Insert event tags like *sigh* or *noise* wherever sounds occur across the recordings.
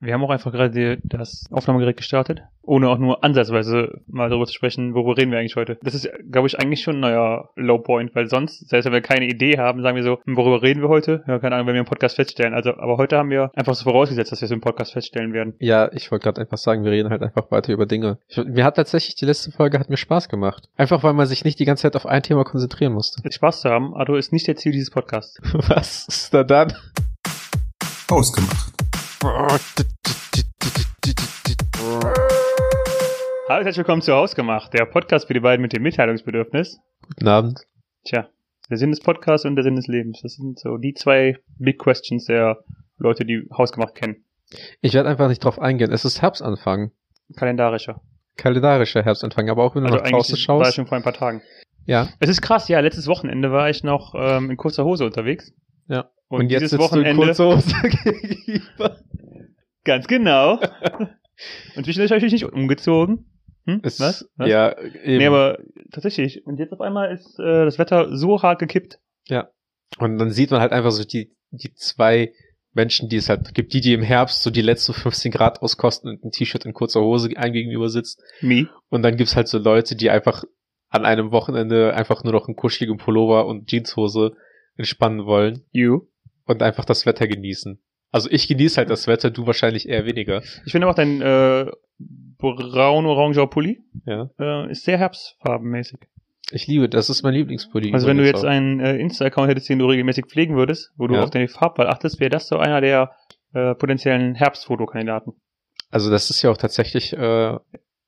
Wir haben auch einfach gerade das Aufnahmegerät gestartet, ohne auch nur ansatzweise mal darüber zu sprechen, worüber reden wir eigentlich heute. Das ist, glaube ich, eigentlich schon ein neuer Lowpoint, weil sonst, selbst wenn wir keine Idee haben, sagen wir so, worüber reden wir heute? Ja, keine Ahnung, wenn wir einen Podcast feststellen. Also, aber heute haben wir einfach so vorausgesetzt, dass wir so einen Podcast feststellen werden. Ja, ich wollte gerade einfach sagen, wir reden halt einfach weiter über Dinge. Ich, mir hat tatsächlich die letzte Folge hat mir Spaß gemacht. Einfach weil man sich nicht die ganze Zeit auf ein Thema konzentrieren musste. Mit Spaß zu haben, Arthur ist nicht der Ziel dieses Podcasts. *laughs* Was ist da dann? Ausgemacht. Hallo, herzlich willkommen zu Hausgemacht, der Podcast für die beiden mit dem Mitteilungsbedürfnis. Guten Abend. Tja, der Sinn des Podcasts und der Sinn des Lebens. Das sind so die zwei Big Questions der Leute, die Hausgemacht kennen. Ich werde einfach nicht drauf eingehen. Es ist Herbstanfang. Kalendarischer. Kalendarischer Herbstanfang, aber auch wenn du Also nach draußen eigentlich war ich schaust. schon vor ein paar Tagen. Ja. Es ist krass, ja, letztes Wochenende war ich noch ähm, in kurzer Hose unterwegs. Ja. Und, jetzt dieses sitzt du in Wochenende. kurzer Hose *laughs* gegenüber. Ganz genau. und zwischendurch habe ich mich nicht umgezogen. Hm? Es- Was? Was? Ja, eben. Nee, aber tatsächlich. Und jetzt auf einmal ist äh, das Wetter so hart gekippt. Und dann sieht man halt einfach so die, die zwei Menschen, die es halt gibt, die, die im Herbst so die letzten 15 Grad auskosten und ein T-Shirt in kurzer Hose einem gegenüber sitzt. Me. Und dann gibt's halt so Leute, die einfach an einem Wochenende einfach nur noch einen kuscheligen Pullover und Jeanshose entspannen wollen You. und einfach das Wetter genießen. Also ich genieße halt das Wetter, du wahrscheinlich eher weniger. Ich finde auch dein äh, braun-oranger Pulli Ja. äh, ist sehr herbstfarbenmäßig. Ich liebe, das ist mein Lieblingspulli. Also wenn du jetzt auch. einen äh, Insta-Account hättest, den du regelmäßig pflegen würdest, wo du Ja. auf deine Farbwahl achtest, wäre das so einer der äh, potenziellen Herbstfotokandidaten. Also das ist ja auch tatsächlich, äh,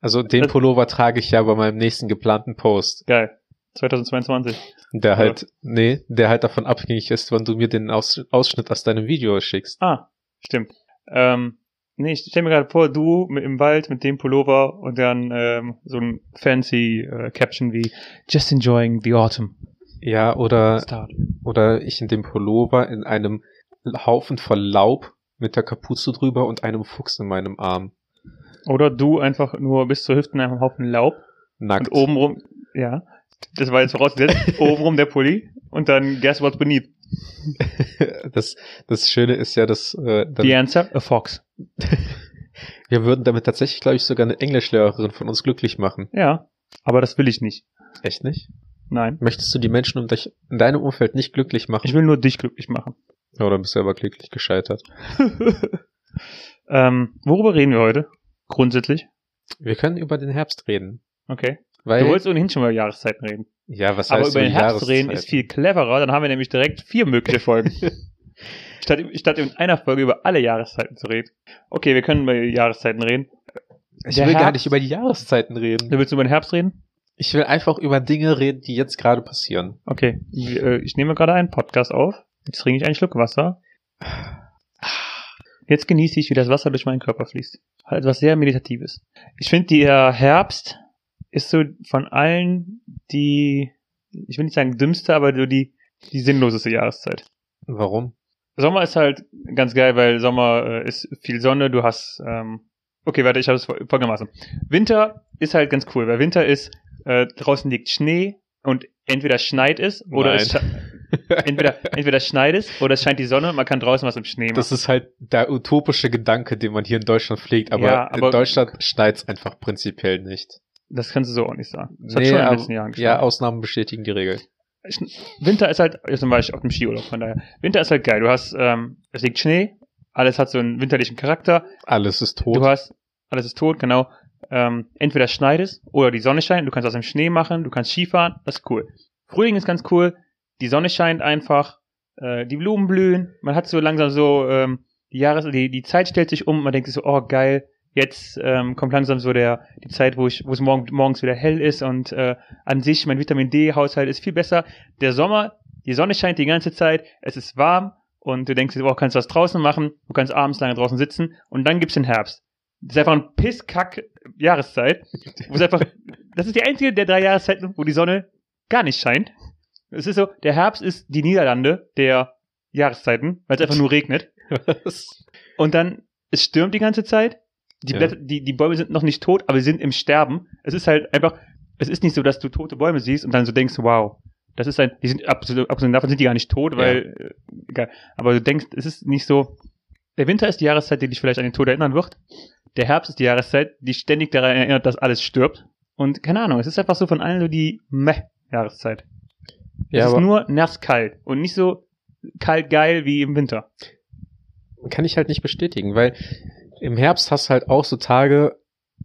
also den Das- Pullover trage ich ja bei meinem nächsten geplanten Post. Geil. 2022. Der halt, nee, der halt davon abhängig ist, wann du mir den Aus Ausschnitt aus deinem Video schickst. Ah, stimmt. Ähm, nee, ich stell mir gerade vor, du mit, im Wald mit dem Pullover und dann ähm, so ein fancy äh, Caption wie Just enjoying the autumn. Ja, oder, Start. oder ich in dem Pullover in einem Haufen voll Laub mit der Kapuze drüber und einem Fuchs in meinem Arm. Oder du einfach nur bis zur Hüfte in einem Haufen Laub Nackt. und obenrum, ja, das war jetzt vorausgesetzt, *laughs* obenrum der Pulli und dann guess what's beneath. *laughs* das, das Schöne ist ja, dass äh, dann, The answer, a fox. *laughs* wir würden damit tatsächlich, glaube ich, sogar eine Englischlehrerin von uns glücklich machen. Ja, aber das will ich nicht. Echt nicht? Nein. Möchtest du die Menschen um dich, in deinem Umfeld nicht glücklich machen? Ich will nur dich glücklich machen. Oder bist du aber glücklich gescheitert? ähm, worüber reden wir heute? Grundsätzlich. Wir können über den Herbst reden. Okay. Weil, Du wolltest ohnehin schon über Jahreszeiten reden. ja, was Aber heißt über den Herbst reden ist viel cleverer, dann haben wir nämlich direkt vier mögliche *laughs* Folgen. statt, statt in einer Folge über alle Jahreszeiten zu reden. Okay, wir können über die Jahreszeiten reden. Ich Der will gar Herbst- nicht über die Jahreszeiten reden. Du willst über den Herbst reden? Ich will einfach über Dinge reden, die jetzt gerade passieren. Okay. Wir, äh, Ich nehme gerade einen Podcast auf. Jetzt trinke ich einen Schluck Wasser. Jetzt genieße ich, wie das Wasser durch meinen Körper fließt. Halt etwas sehr Meditatives. Ich finde, der Herbst ist so von allen die, ich will nicht sagen dümmste, aber so die, die sinnloseste Jahreszeit. Warum? Sommer ist halt ganz geil, weil Sommer äh, ist viel Sonne, du hast, ähm, okay, warte, ich habe es fol- folgendermaßen. Winter ist halt ganz cool, weil Winter ist, äh, draußen liegt Schnee und entweder schneit es oder es Nein. sche- entweder, *laughs* entweder es schneit es oder es scheint die Sonne und man kann draußen was im Schnee machen. Das ist halt der utopische Gedanke, den man hier in Deutschland pflegt, aber, Ja, aber- in Deutschland schneit's einfach prinzipiell nicht. Das kannst du so auch nicht sagen. Das hat Nee, schon in den aber- letzten Jahren Ja, geschneit. Ausnahmen bestätigen die Regel. Winter ist halt, jetzt war ich auf dem Skiurlaub, von daher. Winter ist halt geil. Du hast, ähm, es liegt Schnee, alles hat so einen winterlichen Charakter. Alles ist tot. Du hast, alles ist tot, genau. Ähm, entweder es schneit es oder die Sonne scheint. Du kannst aus dem Schnee machen, du kannst Skifahren, das ist cool. Frühling ist ganz cool. Die Sonne scheint einfach, äh, die Blumen blühen. Man hat so langsam so ähm, die Jahres, die die Zeit stellt sich um. Man denkt sich so, oh geil. Jetzt ähm, kommt langsam so der die Zeit, wo ich, wo es morgen, morgens wieder hell ist und äh, an sich mein Vitamin D-Haushalt ist viel besser. Der Sommer, die Sonne scheint die ganze Zeit, es ist warm und du denkst dir, oh, kannst was draußen machen, du kannst abends lange draußen sitzen und dann gibt's den Herbst. Das ist einfach ein Pisskack Jahreszeit. Wo es einfach, *laughs* das ist die einzige der drei Jahreszeiten, wo die Sonne gar nicht scheint. Es ist so, der Herbst ist die Niederlande der Jahreszeiten, weil es einfach nur regnet. *laughs* Und dann, es stürmt die ganze Zeit. Die, Ja. Blätter, die, die Bäume sind noch nicht tot, aber sie sind im Sterben. Es ist halt einfach, es ist nicht so, dass du tote Bäume siehst und dann so denkst, wow, das ist ein, die sind absolut, absolut davon sind die gar nicht tot, weil, äh, egal. Aber du denkst, es ist nicht so, der Winter ist die Jahreszeit, die dich vielleicht an den Tod erinnern wird. Der Herbst ist die Jahreszeit, die ständig daran erinnert, dass alles stirbt. Und keine Ahnung, es ist einfach so von allen so die Meh-Jahreszeit. Ja, es ist nur nasskalt und nicht so kalt geil wie im Winter. kann ich halt nicht bestätigen, weil im Herbst hast du halt auch so Tage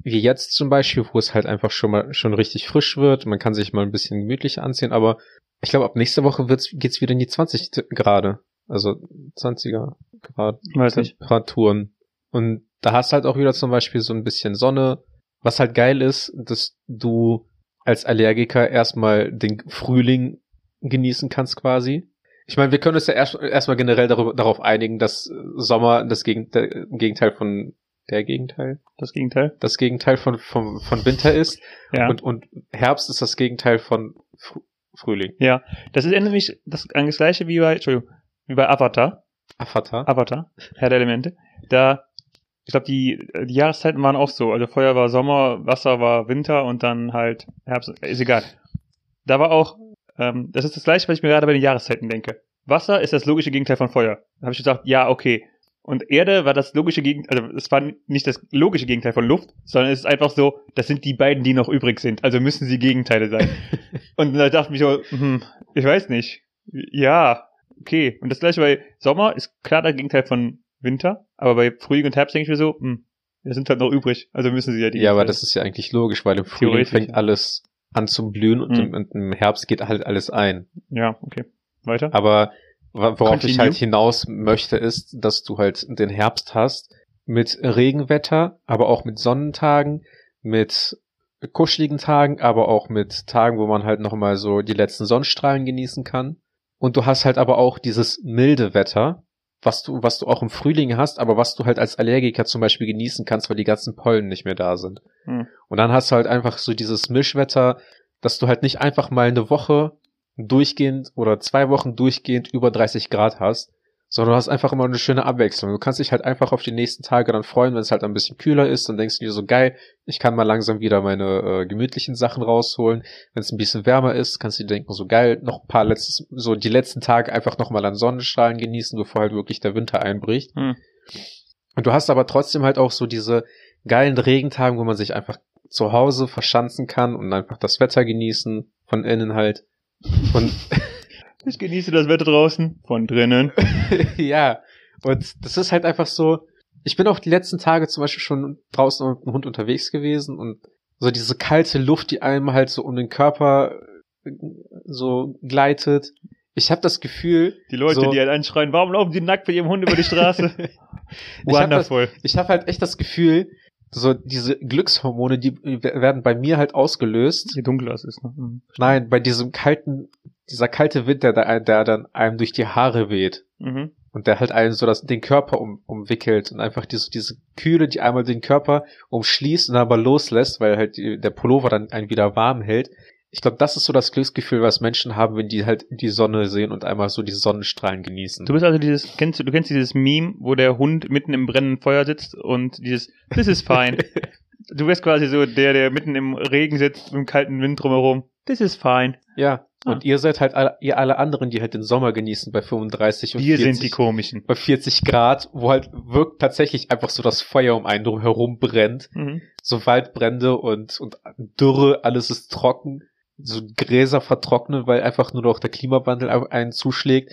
wie jetzt zum Beispiel, wo es halt einfach schon mal schon richtig frisch wird. Man kann sich mal ein bisschen gemütlich anziehen, aber ich glaube, ab nächster Woche wird's, geht's wieder in die 20 Grad. Also 20er Grad Weiß nicht. Temperaturen. Und da hast du halt auch wieder zum Beispiel so ein bisschen Sonne. Was halt geil ist, dass du als Allergiker erstmal den Frühling genießen kannst quasi. Ich meine, wir können uns ja erst, erstmal generell darüber, darauf einigen, dass Sommer das Gegenteil, Gegenteil von der Gegenteil, Das Gegenteil. das Gegenteil von, von, von Winter ist Ja. und, und Herbst ist das Gegenteil von Fr Frühling. ja. Das ist nämlich das, das gleiche wie bei, Entschuldigung, wie bei Avatar. Avatar. Avatar, Herr der Elemente. Da, ich glaube, die, die Jahreszeiten waren auch so. Also Feuer war Sommer, Wasser war Winter und dann halt Herbst. Ist egal. Da war auch, ähm, das ist das gleiche, was ich mir gerade bei den Jahreszeiten denke. Wasser ist das logische Gegenteil von Feuer. Da habe ich gesagt, ja, okay. Und Erde war das logische Gegenteil, also es war nicht das logische Gegenteil von Luft, sondern es ist einfach so, das sind die beiden, die noch übrig sind. Also müssen sie Gegenteile sein. *laughs* und da dachte ich mir so, hm, ich weiß nicht. Ja, okay. Und das gleiche bei Sommer ist klar der Gegenteil von Winter, aber bei Frühling und Herbst denke ich mir so, hm, das sind halt noch übrig, also müssen sie ja die. Ja, aber das ist ja eigentlich logisch, weil im Frühling fängt alles an zu blühen und, Mhm. im, und im Herbst geht halt alles ein. Ja, okay. Weiter? Aber worauf ich Continue. halt hinaus möchte, ist, dass du halt den Herbst hast mit Regenwetter, aber auch mit Sonnentagen, mit kuscheligen Tagen, aber auch mit Tagen, wo man halt nochmal so die letzten Sonnenstrahlen genießen kann. Und du hast halt aber auch dieses milde Wetter, was du, was du auch im Frühling hast, aber was du halt als Allergiker zum Beispiel genießen kannst, weil die ganzen Pollen nicht mehr da sind. Hm. Und dann hast du halt einfach so dieses Mischwetter, dass du halt nicht einfach mal eine Woche durchgehend oder zwei Wochen durchgehend über 30 Grad hast, sondern du hast einfach immer eine schöne Abwechslung. Du kannst dich halt einfach auf die nächsten Tage dann freuen, wenn es halt ein bisschen kühler ist, dann denkst du dir so geil, ich kann mal langsam wieder meine äh, gemütlichen Sachen rausholen. Wenn es ein bisschen wärmer ist, kannst du dir denken, so geil, noch ein paar letztes, so die letzten Tage einfach nochmal an Sonnenstrahlen genießen, bevor halt wirklich der Winter einbricht. Hm. Und du hast aber trotzdem halt auch so diese geilen Regentagen, wo man sich einfach zu Hause verschanzen kann und einfach das Wetter genießen, von innen halt. Und *laughs* Ich genieße das Wetter draußen, von drinnen. *laughs* ja, und das ist halt einfach so. Ich bin auch die letzten Tage zum Beispiel schon draußen mit dem Hund unterwegs gewesen und so diese kalte Luft, die einem halt so um den Körper äh, so gleitet. Ich habe das Gefühl, Die Leute, So. die halt anschreien, warum laufen die nackt bei ihrem Hund über die Straße? *laughs* ich habe das, Wonderful. ich habe halt echt das Gefühl, so diese Glückshormone, die werden bei mir halt ausgelöst. Je dunkler es ist. Ne? Mhm. Nein, bei diesem kalten, dieser kalte Wind, der, da- der dann einem durch die Haare weht. Mhm. und der halt einen so das, den Körper um, umwickelt und einfach diese, diese Kühle, die einmal den Körper umschließt und dann aber loslässt, weil halt der Pullover dann einen wieder warm hält. Ich glaube, das ist so das Glücksgefühl, was Menschen haben, wenn die halt die Sonne sehen und einmal so die Sonnenstrahlen genießen. Du bist also dieses, kennst du, du kennst dieses Meme, wo der Hund mitten im brennenden Feuer sitzt und dieses, this is fine. *laughs* du wärst quasi so der, der mitten im Regen sitzt, im kalten Wind drumherum. This is fine. ja, Ah. und ihr seid halt alle, ihr alle anderen, die halt den Sommer genießen bei 35 und Wir 40, sind die Komischen. bei 40 Grad, wo halt wirkt tatsächlich einfach so das Feuer um einen drum herum brennt. Mhm. so Waldbrände und, und Dürre, alles ist trocken, so Gräser vertrocknen, weil einfach nur noch der Klimawandel einen zuschlägt.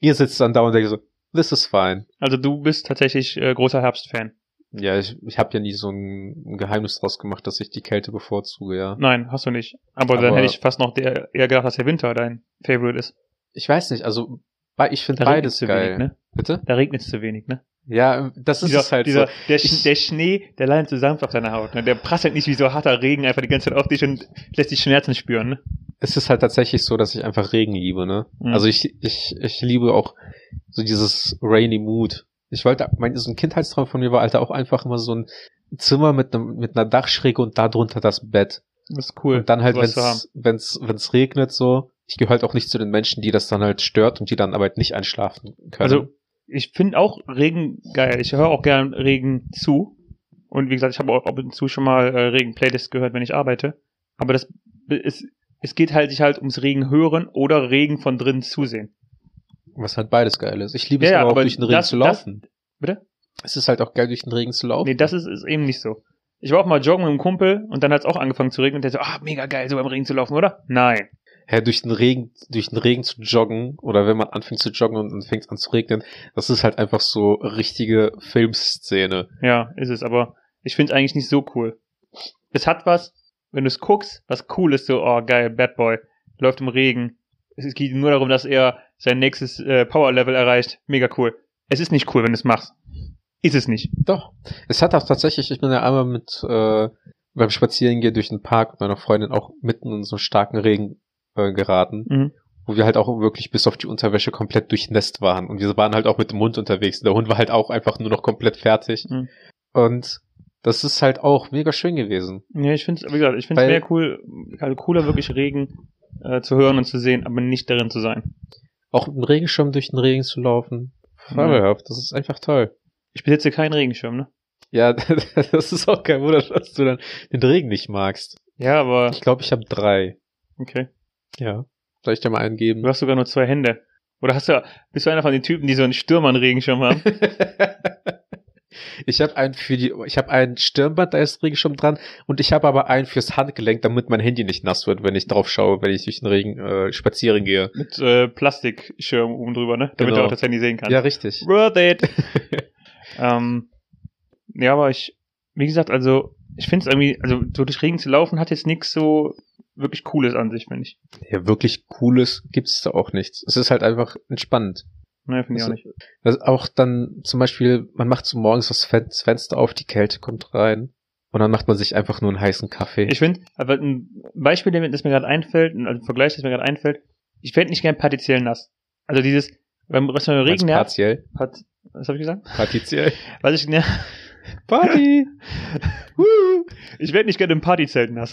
Ihr sitzt dann da und denkt so, this is fine. Also du bist tatsächlich äh, großer Herbstfan. Ja, ich, ich habe ja nie so ein, Geheimnis draus gemacht, dass ich die Kälte bevorzuge, ja. Nein, hast du nicht. Aber, dann Aber- hätte ich fast noch der, eher gedacht, dass der Winter dein Favorite ist. Ich weiß nicht, also ich finde beides geil. wenig, ne? Bitte? Da regnet es zu wenig, ne? Ja, das ist dieser, es halt dieser, so. der, Ich- der Schnee, der so sanft auf deiner Haut. Ne? Der prasselt nicht wie so harter Regen einfach die ganze Zeit auf dich und lässt dich Schmerzen spüren. Ne? Es ist halt tatsächlich so, dass ich einfach Regen liebe, ne? Mhm. Also ich, ich, ich liebe auch so dieses rainy Mood. Ich wollte, mein, so ein Kindheitstraum von mir war Alter auch einfach immer so ein Zimmer mit einem, mit einer Dachschräge und darunter das Bett. Das ist cool. und dann halt, wenn's, wenn's, wenn's regnet so. Ich gehöre halt auch nicht zu den Menschen, die das dann halt stört und die dann aber halt nicht einschlafen können. Also ich finde auch Regen geil. Ich höre auch gern Regen zu. Und wie gesagt, ich habe auch ab und zu schon mal äh, Regen-Playlists gehört, wenn ich arbeite. Aber das es, es geht halt sich halt ums Regen hören oder Regen von drinnen zusehen. was halt beides geil ist. Ich liebe Ja, es ja, aber auch durch den Regen das- zu laufen. Bitte? Es ist halt auch geil, durch den Regen zu laufen. Nee, das ist, ist eben nicht so. Ich war auch mal joggen mit einem Kumpel und dann hat es auch angefangen zu regnen und der so, ah, mega geil, so beim Regen zu laufen, oder? Nein. Hä, durch den Regen, durch den Regen zu joggen oder wenn man anfängt zu joggen und dann fängt es an zu regnen, das ist halt einfach so richtige Filmszene. Ja, ist es, aber ich finde es eigentlich nicht so cool. Es hat was, wenn du es guckst, was cool ist, so, oh geil, Bad Boy, läuft im Regen. Es geht nur darum, dass er sein nächstes äh, Power-Level erreicht. Mega cool. Es ist nicht cool, wenn du es machst. Ist es nicht. Doch. Es hat auch tatsächlich, ich bin ja einmal mit äh, beim Spazierengehen durch den Park mit meiner Freundin auch mitten in so einen starken Regen äh, geraten, Mhm. wo wir halt auch wirklich bis auf die Unterwäsche komplett durchnässt waren. Und wir waren halt auch mit dem Hund unterwegs. Der Hund war halt auch einfach nur noch komplett fertig. Mhm. Und das ist halt auch mega schön gewesen. Ja, ich finde es, wie gesagt, ich finde es mehr cool, also cooler wirklich Regen äh, zu hören und zu sehen, aber nicht darin zu sein. Auch mit dem Regenschirm durch den Regen zu laufen. Fabelhaft. Das ist einfach toll. Ich besitze keinen Regenschirm, ne? Ja, *laughs* das ist auch kein Wunder, dass du dann den Regen nicht magst. Ja, aber Ich glaube, ich habe drei. okay. Ja. Soll ich dir mal einen geben? Du hast sogar nur zwei Hände. Oder hast du, bist du einer von den Typen, die so einen Stürmer-Regenschirm haben? *laughs* ich habe einen für die, ich habe ein Stirnband, da ist Regenschirm dran, und ich habe aber einen fürs Handgelenk, damit mein Handy nicht nass wird, wenn ich drauf schaue, wenn ich durch den Regen äh, spazieren gehe. Mit äh, Plastikschirm oben drüber, ne? Damit Genau. du auch das Handy sehen kannst. Ja, richtig. Worth it. *laughs* ähm, ja, aber ich, wie gesagt, also ich finde es irgendwie, also so durch Regen zu laufen hat jetzt nichts so wirklich Cooles an sich, finde ich. Ja, wirklich cooles gibt's da auch nichts. Es ist halt einfach entspannend. Ne, finde ich auch Also- nicht. Das auch dann zum Beispiel, man macht so morgens das Fen- das Fenster auf, die Kälte kommt rein und dann macht man sich einfach nur einen heißen Kaffee. Ich finde, aber ein Beispiel, das mir gerade einfällt, also ein Vergleich, das mir gerade einfällt, ich werde nicht gern partiell nass. Also dieses, beim mir Meinst Regen nervt, partiell. Part, was habe ich gesagt? Partiell. Was ich ner Party! *laughs* Ich werde nicht gerne im Partyzelt nass.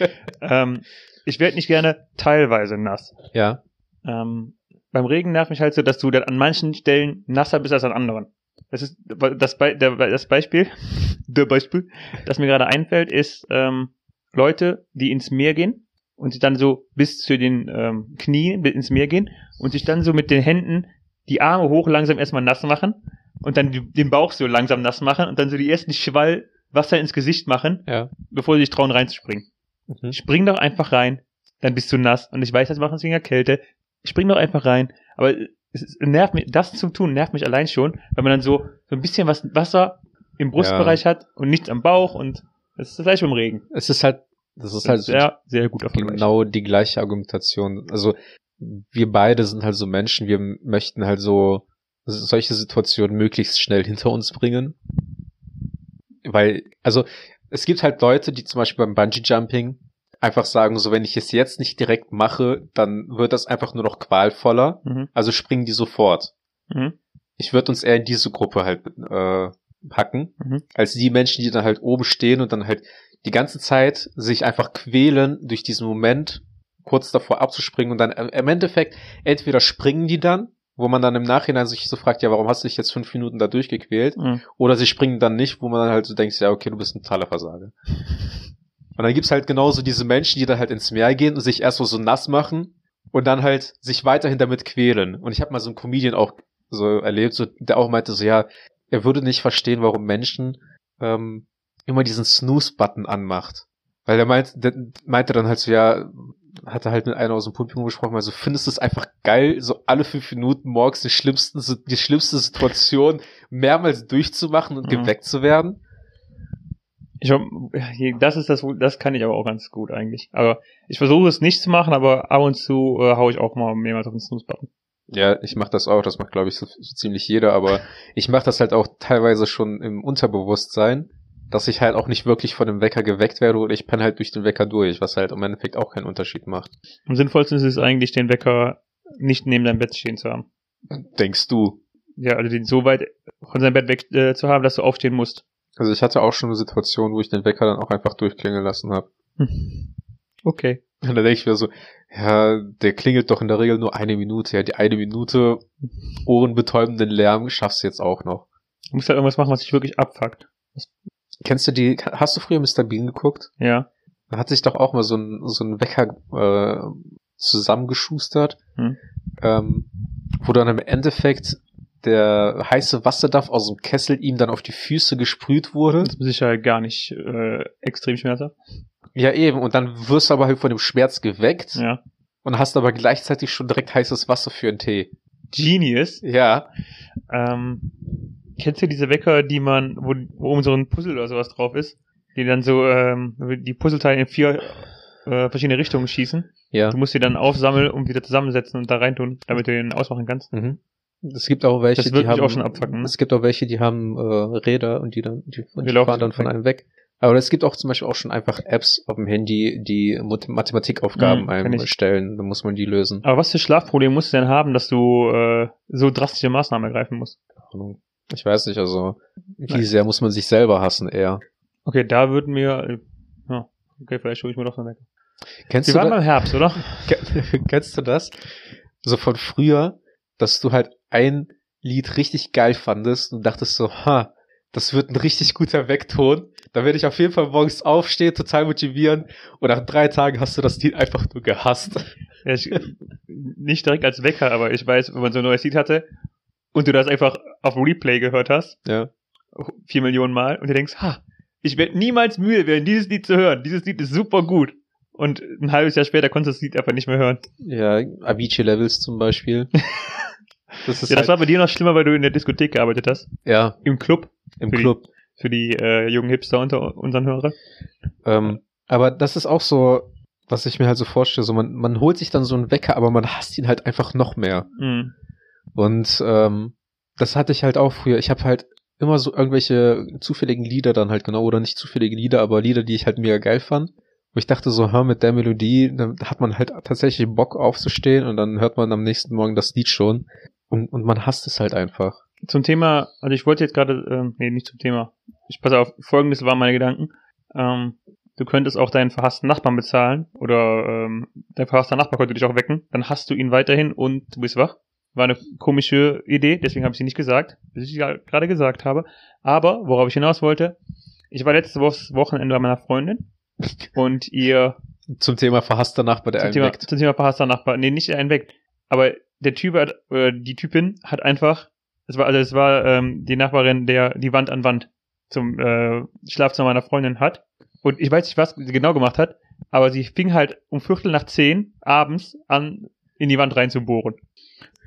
*laughs* ähm, ich werde nicht gerne teilweise nass. ja. Ähm, beim Regen nervt mich halt so, dass du dann an manchen Stellen nasser bist als an anderen. Das ist das, Be der, das Beispiel, *laughs* der Beispiel, das mir gerade einfällt, ist ähm, Leute, die ins Meer gehen und sich dann so bis zu den ähm, Knien ins Meer gehen und sich dann so mit den Händen die Arme hoch langsam erstmal nass machen und dann den Bauch so langsam nass machen und dann so die ersten Schwall Wasser ins Gesicht machen, Ja. bevor sie sich trauen reinzuspringen. Mhm. Spring doch einfach rein, dann bist du nass. Und ich weiß, das machen sie wegen der Kälte. Spring doch einfach rein. Aber es es nervt mich, das zu tun, nervt mich allein schon, weil man dann so, so ein bisschen was Wasser im Brustbereich hat und nichts am Bauch und das ist das gleiche beim Regen. Es ist halt, das ist halt so sehr, sehr guter Vergleich. genau die gleiche Argumentation. Also wir beide sind halt so Menschen, wir möchten halt so solche Situationen möglichst schnell hinter uns bringen. Weil, also es gibt halt Leute, die zum Beispiel beim Bungee Jumping einfach sagen, so wenn ich es jetzt nicht direkt mache, dann wird das einfach nur noch qualvoller. Mhm. Also springen die sofort. Mhm. Ich würde uns eher in diese Gruppe halt äh, packen, Mhm. als die Menschen, die dann halt oben stehen und dann halt die ganze Zeit sich einfach quälen durch diesen Moment, kurz davor abzuspringen und dann im- im Endeffekt entweder springen die dann, wo man dann im Nachhinein sich so fragt, ja, warum hast du dich jetzt fünf Minuten da durchgequält? Mhm. Oder sie springen dann nicht, wo man dann halt so denkt, ja, okay, du bist ein totaler Versager. *laughs* Und dann gibt's halt genauso diese Menschen, die dann halt ins Meer gehen und sich erst so nass machen und dann halt sich weiterhin damit quälen. Und ich habe mal so einen Comedian auch so erlebt, so, der auch meinte so, ja, er würde nicht verstehen, warum Menschen ähm, immer diesen Snooze-Button anmacht. Weil der, meint, der meinte dann halt so, ja, hatte halt mit einer aus dem Publikum gesprochen, also findest du es einfach geil, so alle fünf Minuten morgens die schlimmsten, die schlimmste Situation mehrmals durchzumachen und Mhm. geweckt zu werden? Ich hab, das ist das, das kann ich aber auch ganz gut eigentlich. Aber ich versuche es nicht zu machen, aber ab und zu äh, hau ich auch mal mehrmals auf den Snooze-Button. Ja, ich mach das auch, das macht glaube ich so, so ziemlich jeder, aber ich mache das halt auch teilweise schon im Unterbewusstsein, dass ich halt auch nicht wirklich von dem Wecker geweckt werde oder ich penne halt durch den Wecker durch, was halt im Endeffekt auch keinen Unterschied macht. Am sinnvollsten ist es eigentlich, den Wecker nicht neben deinem Bett stehen zu haben. Denkst du? Ja, also den so weit von seinem Bett weg äh, zu haben, dass du aufstehen musst. Also ich hatte auch schon eine Situation, wo ich den Wecker dann auch einfach durchklingeln lassen habe. *laughs* Okay. Und da denke ich mir so, ja, der klingelt doch in der Regel nur eine Minute. Ja, die eine Minute ohrenbetäubenden Lärm schaffst du jetzt auch noch. Du musst halt irgendwas machen, was dich wirklich abfuckt. Kennst du die, hast du früher Mr. Bean geguckt? Ja. Da hat sich doch auch mal so ein, so ein Wecker äh, zusammengeschustert, Hm. ähm, wo dann im Endeffekt der heiße Wasserdampf aus dem Kessel ihm dann auf die Füße gesprüht wurde. Das ist sicher gar nicht äh, extrem schmerzhaft. Ja, eben. Und dann wirst du aber halt von dem Schmerz geweckt Ja. und hast aber gleichzeitig schon direkt heißes Wasser für einen Tee. Genius. Ja. Ähm, kennst du diese Wecker, die man, wo, wo oben so ein Puzzle oder sowas drauf ist, die dann so ähm, die Puzzleteile in vier äh, verschiedene Richtungen schießen? Ja. Du musst die dann aufsammeln und wieder zusammensetzen und da reintun, damit du den ausmachen kannst. Mhm. Es gibt auch welche, Das die haben, auch schon abfacken, ne? es gibt auch welche, die haben äh, Räder und die dann, die, und Die fahren dann von einem weg. Aber es gibt auch zum Beispiel auch schon einfach Apps auf dem Handy, die Mathematikaufgaben Mhm, einem stellen. Dann muss man die lösen. Aber was für Schlafprobleme musst du denn haben, dass du äh, so drastische Maßnahmen ergreifen musst? Keine Ahnung. Ich weiß nicht, also wie sehr muss man sich selber hassen eher. Okay, da würden wir, ja, okay, vielleicht hole ich mir doch so einen Wecker. Kennst Sie du, waren da, beim Herbst, oder? Ke- *laughs* kennst du das? So von früher, dass du halt ein Lied richtig geil fandest und dachtest so, ha, das wird ein richtig guter Weckton. Da werde ich auf jeden Fall morgens aufstehen, total motivieren. Und nach drei Tagen hast du das Lied einfach nur gehasst. Ja, ich, nicht direkt als Wecker, aber ich weiß, wenn man so ein neues Lied hatte und du das einfach auf Replay gehört hast, Ja. vier Millionen Mal, und du denkst, ha, ich werde niemals müde werden, dieses Lied zu hören. Dieses Lied ist super gut. Und ein halbes Jahr später konntest du das Lied einfach nicht mehr hören. Ja, Avicii Levels zum Beispiel. *laughs* Das Ja, das halt, war bei dir noch schlimmer, weil du in der Diskothek gearbeitet hast. ja, Im Club. im Für die- Club. Für die äh, jungen Hipster unter unseren Hörern. Ähm, aber das ist auch so, was ich mir halt so vorstelle. So, man, man holt sich dann so einen Wecker, aber man hasst ihn halt einfach noch mehr. Mhm. Und ähm, das hatte ich halt auch früher. Ich habe halt immer so irgendwelche zufälligen Lieder dann halt genau, oder nicht zufällige Lieder, aber Lieder, die ich halt mega geil fand. Wo ich dachte so, ha, mit der Melodie, dann hat man halt tatsächlich Bock aufzustehen und dann hört man am nächsten Morgen das Lied schon. Und, und man hasst es halt einfach. Zum Thema, also ich wollte jetzt gerade, ähm, nee, nicht zum Thema. Ich passe auf, folgendes waren meine Gedanken. Ähm, du könntest auch deinen verhassten Nachbarn bezahlen oder ähm, dein verhasster Nachbar könnte dich auch wecken, dann hast du ihn weiterhin und du bist wach. War eine komische Idee, deswegen habe ich sie nicht gesagt, bis ich sie gerade gesagt habe. Aber, worauf ich hinaus wollte, ich war letztes Wo- Wochenende bei meiner Freundin *laughs* und ihr Zum Thema verhasster Nachbar, der zum Thema, weckt. zum Thema verhasster Nachbar. Nee, nicht einen weg. Aber der Typ hat, äh, die Typin hat einfach, es war, also es war ähm, die Nachbarin, der die Wand an Wand zum äh, Schlafzimmer meiner Freundin hat. Und ich weiß nicht, was sie genau gemacht hat, aber sie fing halt um Viertel nach zehn abends an, in die Wand reinzubohren.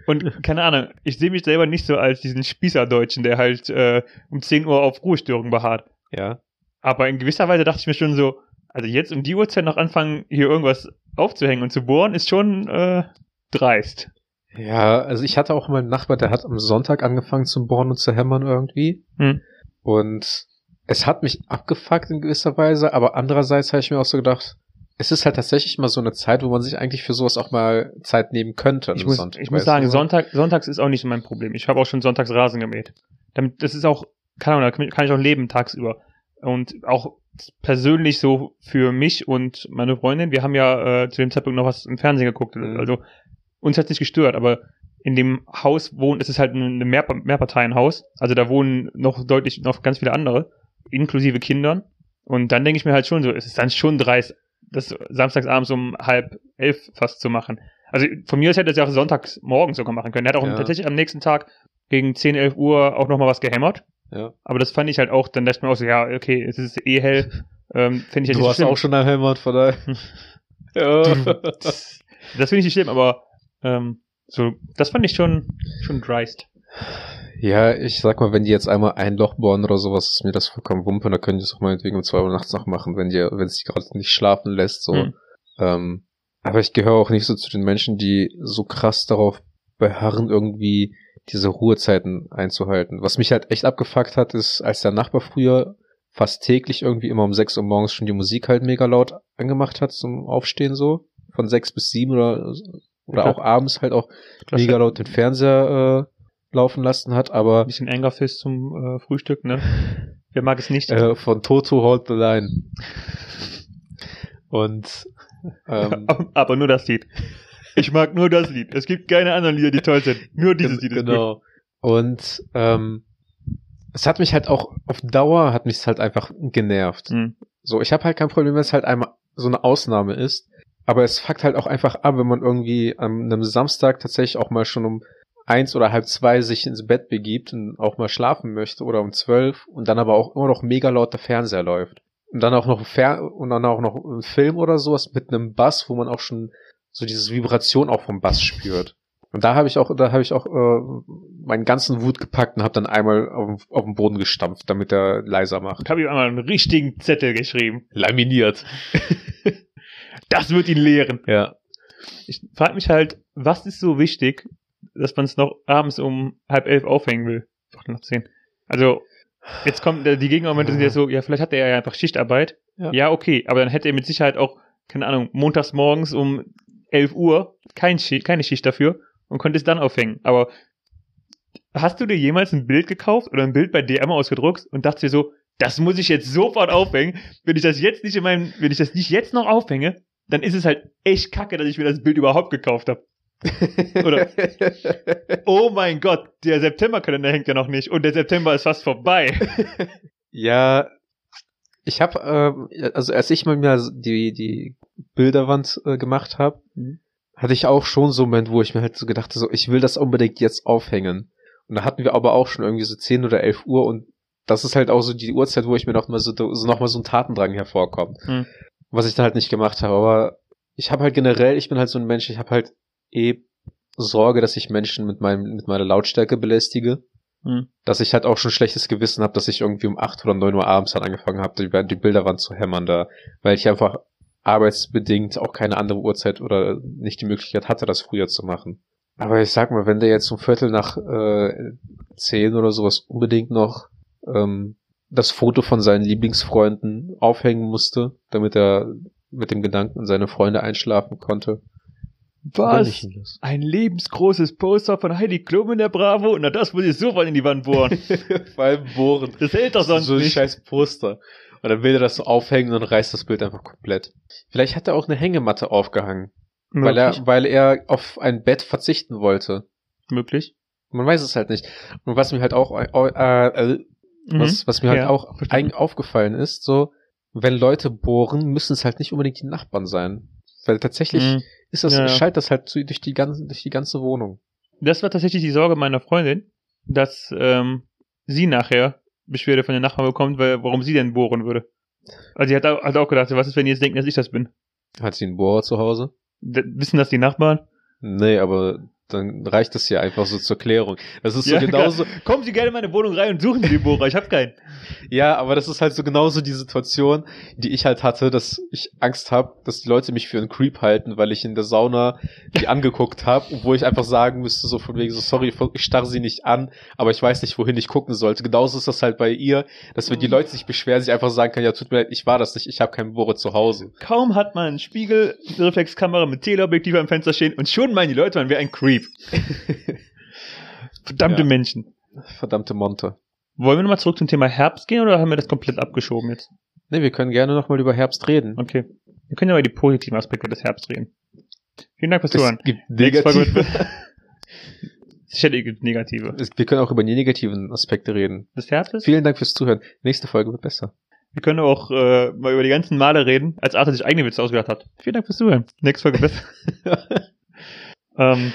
Und keine Ahnung, ich sehe mich selber nicht so als diesen Spießerdeutschen, der halt äh, um 10 Uhr auf Ruhestörung beharrt. Ja. Aber in gewisser Weise dachte ich mir schon so, also jetzt um die Uhrzeit noch anfangen, hier irgendwas aufzuhängen und zu bohren, ist schon äh, dreist. Ja, also ich hatte auch mal einen Nachbar, der hat am Sonntag angefangen zu bohren und zu hämmern irgendwie. Hm. Und es hat mich abgefuckt in gewisser Weise, aber andererseits habe ich mir auch so gedacht, es ist halt tatsächlich mal so eine Zeit, wo man sich eigentlich für sowas auch mal Zeit nehmen könnte. an Ich muss, Sonntag, ich muss sagen? Sonntag, sonntags ist auch nicht mein Problem. Ich habe auch schon sonntags Rasen gemäht. Damit, das ist auch, keine Ahnung, da kann ich- auch leben tagsüber. Und auch persönlich so für mich und meine Freundin, wir haben ja äh, zu dem Zeitpunkt noch was im Fernsehen geguckt. Mhm. Also uns hat's nicht gestört, aber in dem Haus wohnt, es ist halt ein Mehr Mehrparteienhaus, also da wohnen noch deutlich noch ganz viele andere, inklusive Kindern. Und dann denke ich mir halt schon so, es ist dann schon dreist, das samstagsabends um halb elf fast zu machen. Also von mir aus hätte er es ja auch sonntags morgens sogar machen können. Er hat auch Ja. tatsächlich am nächsten Tag gegen 10, 11 Uhr auch nochmal was gehämmert. Ja. Aber das fand ich halt auch, dann dachte ich mir auch so, ja, okay, es ist eh hell. Ähm, finde ich jetzt Du hast schlimm. auch schon erhämmert, von daher. *laughs* ja. Das finde ich nicht schlimm, aber ähm, so, das fand ich schon, schon dreist. Ja, ich sag mal, wenn die jetzt einmal ein Loch bohren oder sowas, ist mir das vollkommen wumpe, dann können die es auch meinetwegen um zwei Uhr nachts noch machen, wenn die, wenn es die gerade nicht schlafen lässt, so. Hm. Ähm, aber ich gehöre auch nicht so zu den Menschen, die so krass darauf beharren, irgendwie diese Ruhezeiten einzuhalten. Was mich halt echt abgefuckt hat, ist, als der Nachbar früher fast täglich irgendwie immer um 6 Uhr morgens schon die Musik halt mega laut angemacht hat zum Aufstehen so. Von 6 bis 7 oder, oder Klar. auch abends halt auch mega laut den Fernseher äh, laufen lassen hat, aber Ein bisschen Angerfist zum äh, Frühstück, ne? *laughs* Wer mag es nicht? äh, von Toto Hold the Line. Und ähm, *laughs* aber nur das Lied. Ich mag nur das Lied. Es gibt keine anderen Lieder, die toll sind. Nur dieses Lied ist gut. genau. Und ähm, es hat mich halt auch auf Dauer hat mich halt einfach genervt. Hm. So, ich habe halt kein Problem, wenn es halt einmal so eine Ausnahme ist, aber es fuckt halt auch einfach ab, wenn man irgendwie an einem Samstag tatsächlich auch mal schon um eins oder halb zwei sich ins Bett begibt und auch mal schlafen möchte oder um zwölf und dann aber auch immer noch mega laut der Fernseher läuft. Und dann auch noch Fer und dann auch noch ein Film oder sowas mit einem Bass, wo man auch schon so diese Vibration auch vom Bass spürt. Und da habe ich auch, da habe ich auch äh, meinen ganzen Wut gepackt und habe dann einmal auf, auf den Boden gestampft, damit er leiser macht. Und habe ihm einmal einen richtigen Zettel geschrieben. Laminiert. *laughs* Das wird ihn lehren. Ja. Ich frage mich halt, was ist so wichtig, dass man es noch abends um halb elf aufhängen will? Viertel nach zehn. Also, jetzt kommen äh, die Gegenargumente sind ja so, ja, vielleicht hat er ja einfach Schichtarbeit. Ja. Ja. okay, aber dann hätte er mit Sicherheit auch, keine Ahnung, montags morgens um 11 Uhr kein Schicht, keine Schicht dafür und konnte es dann aufhängen. Aber hast du dir jemals ein Bild gekauft oder ein Bild bei DM ausgedruckt und dachtest dir so, das muss ich jetzt sofort aufhängen. Wenn ich das jetzt nicht in meinem, wenn ich das nicht jetzt noch aufhänge, dann ist es halt echt kacke, dass ich mir das Bild überhaupt gekauft habe. Oder- *laughs* Oh mein Gott, der Septemberkalender hängt ja noch nicht und der September ist fast vorbei. *laughs* Ja, ich habe, ähm, also als ich mal mir die die Bilderwand äh, gemacht habe, Mhm. hatte ich auch schon so einen Moment, wo ich mir halt so gedacht habe, so, ich will das unbedingt jetzt aufhängen. Und da hatten wir aber auch schon irgendwie so 10 oder 11 Uhr und das ist halt auch so die Uhrzeit, wo ich mir noch mal so, so noch mal so ein Tatendrang hervorkommt. Mhm. Was ich dann halt nicht gemacht habe, aber ich habe halt generell, ich bin halt so ein Mensch, ich habe halt eh Sorge, dass ich Menschen mit meinem mit meiner Lautstärke belästige Hm. dass ich halt auch schon schlechtes Gewissen habe, dass ich irgendwie um acht oder neun Uhr abends dann angefangen habe, die, die Bilderwand zu hämmern da, weil ich einfach arbeitsbedingt auch keine andere Uhrzeit oder nicht die Möglichkeit hatte, das früher zu machen. Aber ich sag mal, wenn der jetzt um Viertel nach äh, zehn oder sowas unbedingt noch ähm, das Foto von seinen Lieblingsfreunden aufhängen musste, damit er mit dem Gedanken an seine Freunde einschlafen konnte. Das. Ein lebensgroßes Poster von Heidi Klum in der Bravo? Na, das muss ich sofort in die Wand bohren. *laughs* Vor allem bohren. Das hält doch sonst so ein nicht. scheiß Poster. Und dann will er das so aufhängen und reißt das Bild einfach komplett. Vielleicht hat er auch eine Hängematte aufgehangen, weil Möglich. er, weil er auf ein Bett verzichten wollte. Möglich. Man weiß es halt nicht. Und was mir halt auch, äh, äh, was, was mir halt Mhm. Ja, auch verstanden. ein, aufgefallen ist, so, wenn Leute bohren, müssen es halt nicht unbedingt die Nachbarn sein. Weil tatsächlich Mhm. ist das, Ja, schallt das halt zu, durch die ganze, durch die ganze Wohnung. Das war tatsächlich die Sorge meiner Freundin, dass ähm, sie nachher Beschwerde von den Nachbarn bekommt, weil, warum sie denn bohren würde. Also sie hat, auch- hat auch gedacht, was ist, wenn die jetzt denken, dass ich das bin? Hat sie einen Bohrer zu Hause? D wissen das die Nachbarn? Nee, aber dann reicht das ja einfach so zur Klärung. Das ist so Ja, genauso, Kommen Sie gerne in meine Wohnung rein und suchen Sie den Bohrer, ich habe keinen. Ja, aber das ist halt so genauso die Situation, die ich halt hatte, dass ich Angst habe, dass die Leute mich für einen Creep halten, weil ich in der Sauna die angeguckt habe, wo ich einfach sagen müsste, so von wegen so, sorry, ich starre sie nicht an, aber ich weiß nicht, wohin ich gucken sollte. Genauso ist das halt bei ihr, dass wenn die Mhm. Leute sich beschweren, sich einfach sagen kann, ja, tut mir leid, ich war das nicht, ich habe keinen Bohrer zu Hause. Kaum hat man einen Spiegel, eine Reflexkamera mit Teleobjektiv am Fenster stehen und schon meinen die Leute, man wäre ein Creep. Verdammte Ja. Menschen. Verdammte Monte. Wollen wir nochmal zurück zum Thema Herbst gehen oder haben wir das komplett abgeschoben jetzt? Nee, wir können gerne nochmal über Herbst reden. Okay. Wir können ja über die positiven Aspekte des Herbst reden. Vielen Dank fürs Es Zuhören. gibt Nächste Folge negative. *laughs* Sicher gibt negative. Es- wir können auch über die negativen Aspekte reden. Des Herbstes? Vielen Dank fürs Zuhören. Nächste Folge wird besser. Wir können auch äh, mal über die ganzen Male reden, als Arthur sich eigene Witze ausgedacht hat. Vielen Dank fürs Zuhören. Nächste Folge besser. *laughs* ähm,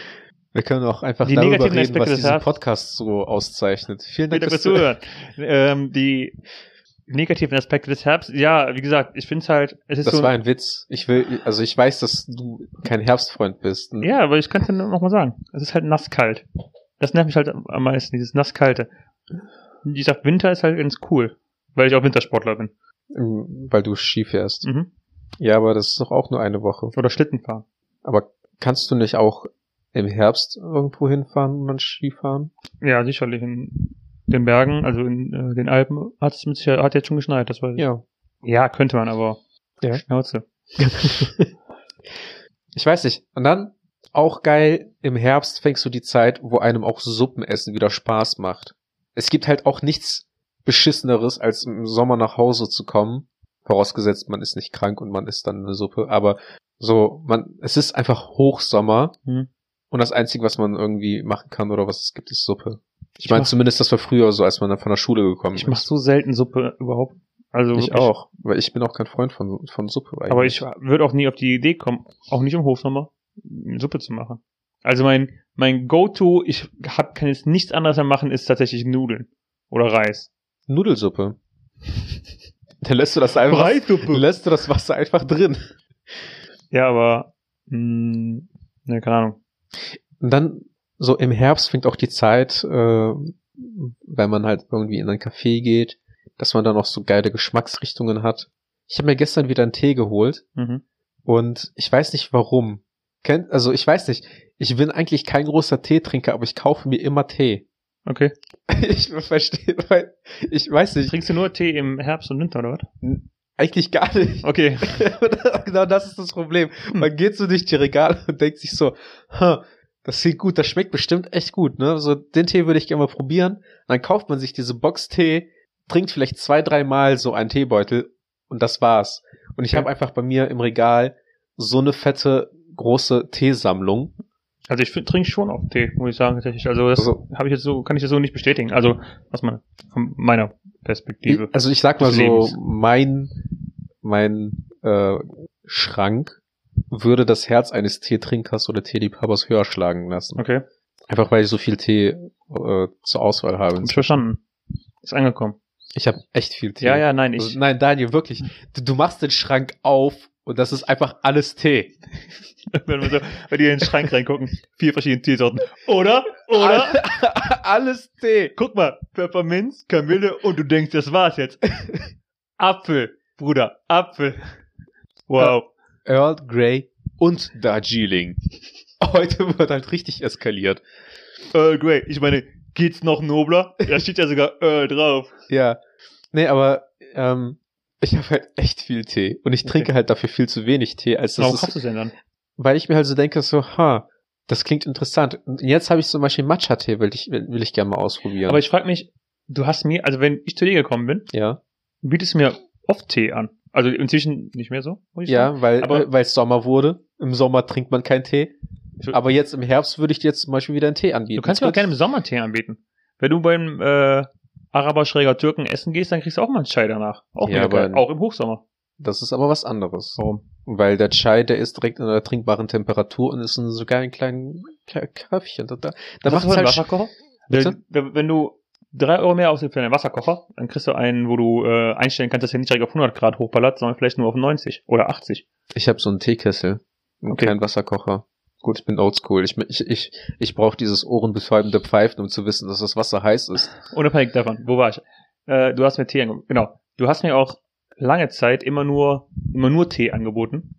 Wir können auch einfach Die darüber negativen reden, Aspekte was diesen Podcast so auszeichnet. Vielen Dank fürs Zuhören. ähm, die negativen Aspekte des Herbst, ja, wie gesagt, ich finde es halt, es ist Das so. war ein Witz. Ich will, also ich weiß, dass du kein Herbstfreund bist. ja, aber ich kann es noch mal sagen. Es ist halt nasskalt. Das nervt mich halt am meisten, dieses nasskalte. Wie gesagt, Winter ist halt ganz cool, weil ich auch Wintersportler bin. Weil du Ski fährst. Mhm. Ja, aber das ist doch auch nur eine Woche. Oder Schlitten fahren. Aber kannst du nicht auch im Herbst irgendwo hinfahren und dann Ski fahren? Ja, sicherlich in den Bergen, also in äh, den Alpen hat es mit Sicherheit, hat jetzt schon geschneit, das weiß ich. Ja. Ja, könnte man, aber Ja. Schnauze. *laughs* Ich weiß nicht. Und dann auch geil, im Herbst fängst du die Zeit, wo einem auch Suppenessen wieder Spaß macht. Es gibt halt auch nichts beschisseneres, als im Sommer nach Hause zu kommen. Vorausgesetzt, man ist nicht krank und man isst dann eine Suppe. Aber so, man, es ist einfach Hochsommer Hm. Und das Einzige, was man irgendwie machen kann oder was es gibt, ist Suppe. Ich, Ich meine, zumindest das war früher so, als man dann von der Schule gekommen Ich mache ist. so selten Suppe überhaupt. Also Ich wirklich. auch, weil ich bin auch kein Freund von, von Suppe eigentlich. Aber ich würde auch nie auf die Idee kommen, auch nicht im Hochsommer, eine Suppe zu machen. Also mein, mein Go-To, ich hab, kann jetzt nichts anderes mehr machen, ist tatsächlich Nudeln. Oder Reis. Nudelsuppe. *laughs* Dann lässt du das einfach, Reissuppe. lässt du das Wasser einfach drin. Ja, aber, mh, ne, keine Ahnung. Und dann, so im Herbst fängt auch die Zeit, äh, wenn man halt irgendwie in ein Café geht, dass man da noch so geile Geschmacksrichtungen hat. Ich habe mir gestern wieder einen Tee geholt Mhm. und ich weiß nicht warum. Kennt, also ich weiß nicht, ich bin eigentlich kein großer Teetrinker, aber ich kaufe mir immer Tee. Okay. *laughs* Ich verstehe, weil ich weiß nicht, Trinkst du nur Tee im Herbst und Winter, oder was? Eigentlich gar nicht. Okay. *laughs* genau das ist das Problem. Man geht so durch die Regale und denkt sich so, das sieht gut, das schmeckt bestimmt echt gut, ne? So, den Tee würde ich gerne mal probieren. Dann kauft man sich diese Box Tee, trinkt vielleicht zwei, dreimal so einen Teebeutel und das war's. Und ich Okay. habe einfach bei mir im Regal so eine fette, große Teesammlung. Also ich trinke schon auch Tee, muss ich sagen, tatsächlich. Also das Also- habe ich jetzt so, kann ich das so nicht bestätigen. Also, was man, von meiner Perspektive. Also ich sag mal so, Lebens. mein, mein äh, Schrank würde das Herz eines Teetrinkers oder Teeliebhabers höher schlagen lassen. Okay, Einfach weil ich so viel Tee äh, zur Auswahl habe. hab ich verstanden. Ist angekommen. Ich habe echt viel Tee. Ja, ja, nein, Also, ich. nein, Daniel, wirklich. Du, du machst den Schrank auf und das ist einfach alles Tee. *laughs* wenn wir so bei dir in den Schrank reingucken, vier verschiedene Teesorten. Oder? Oder? *laughs* alles Tee. Guck mal, Pfefferminz, Kamille und du denkst, das war's jetzt. *laughs* Apfel, Bruder, Apfel. Wow. Earl Grey und Darjeeling. Heute wird halt richtig eskaliert. Earl Grey. Ich meine, geht's noch nobler? Da steht ja sogar Earl drauf. Ja. Nee, aber ähm, ich habe halt echt viel Tee. Und ich Okay. trinke halt dafür viel zu wenig Tee, als das Warum kaufst du denn dann? weil ich mir halt so denke, so, ha, das klingt interessant. Und jetzt habe ich zum Beispiel Matcha-Tee, will ich, will, ich gerne mal ausprobieren. Aber ich frage mich, du hast mir, also wenn ich zu dir gekommen bin, ja, bietest du mir oft Tee an. Also inzwischen nicht mehr so, ich sagen. ja, weil Aber- äh, weil es Sommer wurde. Im Sommer trinkt man keinen Tee. Aber jetzt im Herbst würde ich dir jetzt zum Beispiel wieder einen Tee anbieten. Du kannst mir auch gerne im Sommer Tee anbieten. Wenn du beim äh, Araber schräger Türken essen gehst, dann kriegst du auch mal einen Chai danach. Auch, Ja, aber- auch im Hochsommer. Das ist aber was anderes. Warum? Weil der Chai, der ist direkt in einer trinkbaren Temperatur und ist in sogar ein kleinen Köpfchen. Da, da, da Was macht einen halt Wasserkocher? Bitte? Wenn, wenn du drei Euro mehr ausgibst für einen Wasserkocher, dann kriegst du einen, wo du äh, einstellen kannst, dass er nicht direkt auf 100 Grad hochballert, sondern vielleicht nur auf 90 oder 80. Ich habe so einen Teekessel und Okay. keinen Wasserkocher. Gut, ich bin oldschool. Ich, ich, ich, ich brauche dieses ohrenbetäubende Pfeifen, um zu wissen, dass das Wasser heiß ist. Unabhängig davon, wo war ich? Äh, du hast mir Tee angeboten. Genau. Du hast mir auch lange Zeit immer nur, immer nur Tee angeboten.